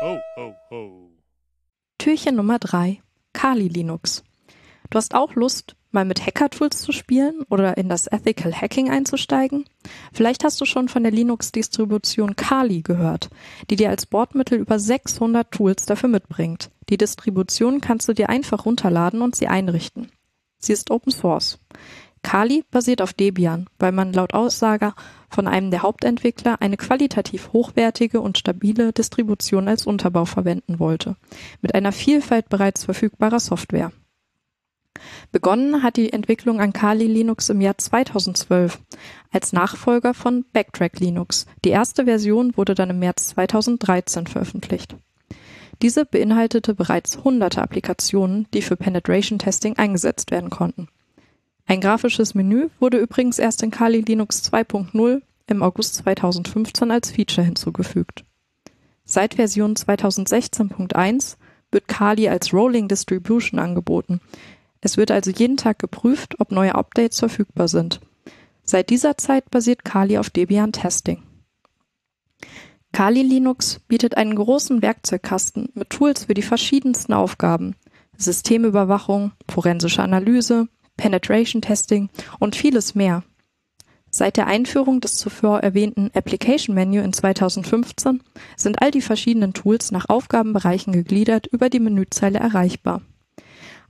Ho, ho, ho. Türchen Nummer 3. Kali Linux. Du hast auch Lust, mal mit Hacker-Tools zu spielen oder in das Ethical Hacking einzusteigen? Vielleicht hast du schon von der Linux-Distribution Kali gehört, die dir als Bordmittel über 600 Tools dafür mitbringt. Die Distribution kannst du dir einfach runterladen und sie einrichten. Sie ist Open Source. Kali basiert auf Debian, weil man laut Aussage von einem der Hauptentwickler eine qualitativ hochwertige und stabile Distribution als Unterbau verwenden wollte, mit einer Vielfalt bereits verfügbarer Software. Begonnen hat die Entwicklung an Kali Linux im Jahr 2012 als Nachfolger von Backtrack Linux. Die erste Version wurde dann im März 2013 veröffentlicht. Diese beinhaltete bereits hunderte Applikationen, die für Penetration Testing eingesetzt werden konnten. Ein grafisches Menü wurde übrigens erst in Kali Linux 2.0 im August 2015 als Feature hinzugefügt. Seit Version 2016.1 wird Kali als Rolling Distribution angeboten. Es wird also jeden Tag geprüft, ob neue Updates verfügbar sind. Seit dieser Zeit basiert Kali auf Debian Testing. Kali Linux bietet einen großen Werkzeugkasten mit Tools für die verschiedensten Aufgaben. Systemüberwachung, forensische Analyse, Penetration Testing und vieles mehr. Seit der Einführung des zuvor erwähnten Application Menu in 2015 sind all die verschiedenen Tools nach Aufgabenbereichen gegliedert über die Menüzeile erreichbar.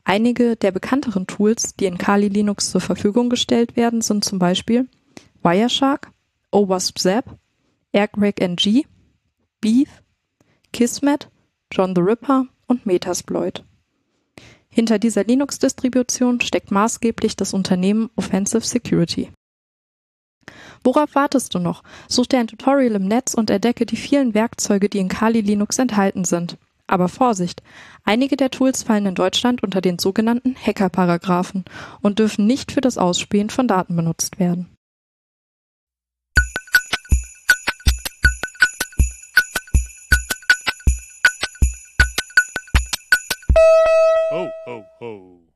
Einige der bekannteren Tools, die in Kali Linux zur Verfügung gestellt werden, sind zum Beispiel Wireshark, OWASP Zap, Aircrack NG, Beef, Kismet, John the Ripper und Metasploit. Hinter dieser Linux-Distribution steckt maßgeblich das Unternehmen Offensive Security. Worauf wartest du noch? Such dir ein Tutorial im Netz und entdecke die vielen Werkzeuge, die in Kali Linux enthalten sind. Aber Vorsicht! Einige der Tools fallen in Deutschland unter den sogenannten Hacker-Paragraphen und dürfen nicht für das Ausspähen von Daten benutzt werden. Ho, ho.